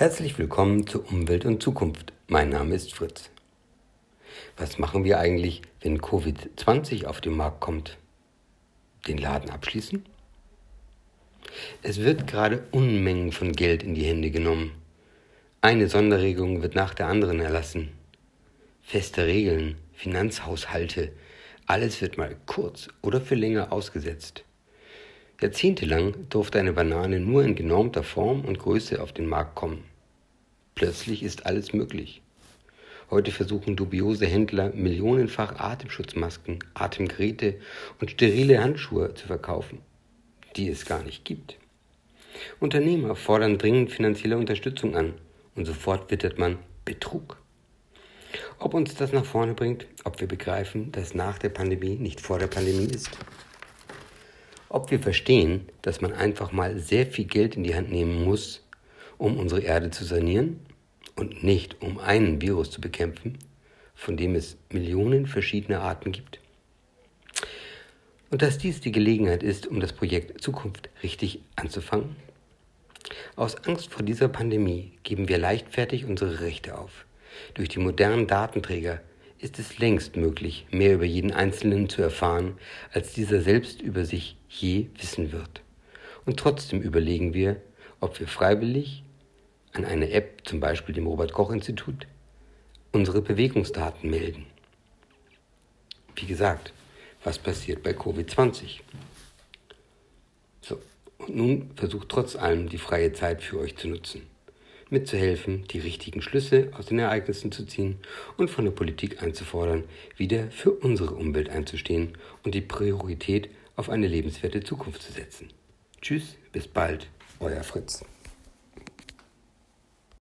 Herzlich willkommen zu Umwelt und Zukunft. Mein Name ist Fritz. Was machen wir eigentlich, wenn Covid-20 auf den Markt kommt? Den Laden abschließen? Es wird gerade Unmengen von Geld in die Hände genommen. Eine Sonderregelung wird nach der anderen erlassen. Feste Regeln, Finanzhaushalte, alles wird mal kurz oder für länger ausgesetzt. Jahrzehntelang durfte eine Banane nur in genormter Form und Größe auf den Markt kommen. Plötzlich ist alles möglich. Heute versuchen dubiose Händler millionenfach Atemschutzmasken, Atemgeräte und sterile Handschuhe zu verkaufen, die es gar nicht gibt. Unternehmer fordern dringend finanzielle Unterstützung an und sofort wittert man Betrug. Ob uns das nach vorne bringt, ob wir begreifen, dass nach der Pandemie nicht vor der Pandemie ist, ob wir verstehen, dass man einfach mal sehr viel Geld in die Hand nehmen muss, um unsere Erde zu sanieren und nicht um einen Virus zu bekämpfen, von dem es Millionen verschiedene Arten gibt. Und dass dies die Gelegenheit ist, um das Projekt Zukunft richtig anzufangen? Aus Angst vor dieser Pandemie geben wir leichtfertig unsere Rechte auf. Durch die modernen Datenträger ist es längst möglich, mehr über jeden Einzelnen zu erfahren, als dieser selbst über sich je wissen wird. Und trotzdem überlegen wir, ob wir freiwillig an eine App, zum Beispiel dem Robert Koch Institut, unsere Bewegungsdaten melden. Wie gesagt, was passiert bei Covid-20? So, und nun versucht trotz allem die freie Zeit für euch zu nutzen, mitzuhelfen, die richtigen Schlüsse aus den Ereignissen zu ziehen und von der Politik einzufordern, wieder für unsere Umwelt einzustehen und die Priorität auf eine lebenswerte Zukunft zu setzen. Tschüss, bis bald, euer Fritz.